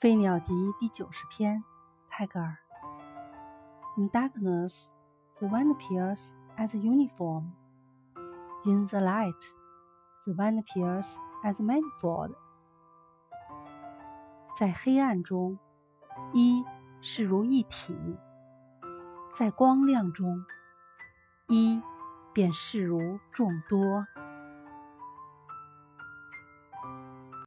飞鸟集第九十篇，泰戈尔。In darkness, the one appears as uniform. In the light, the one appears as manifold. 在黑暗中，一是如一体；在光亮中，一便视如众多。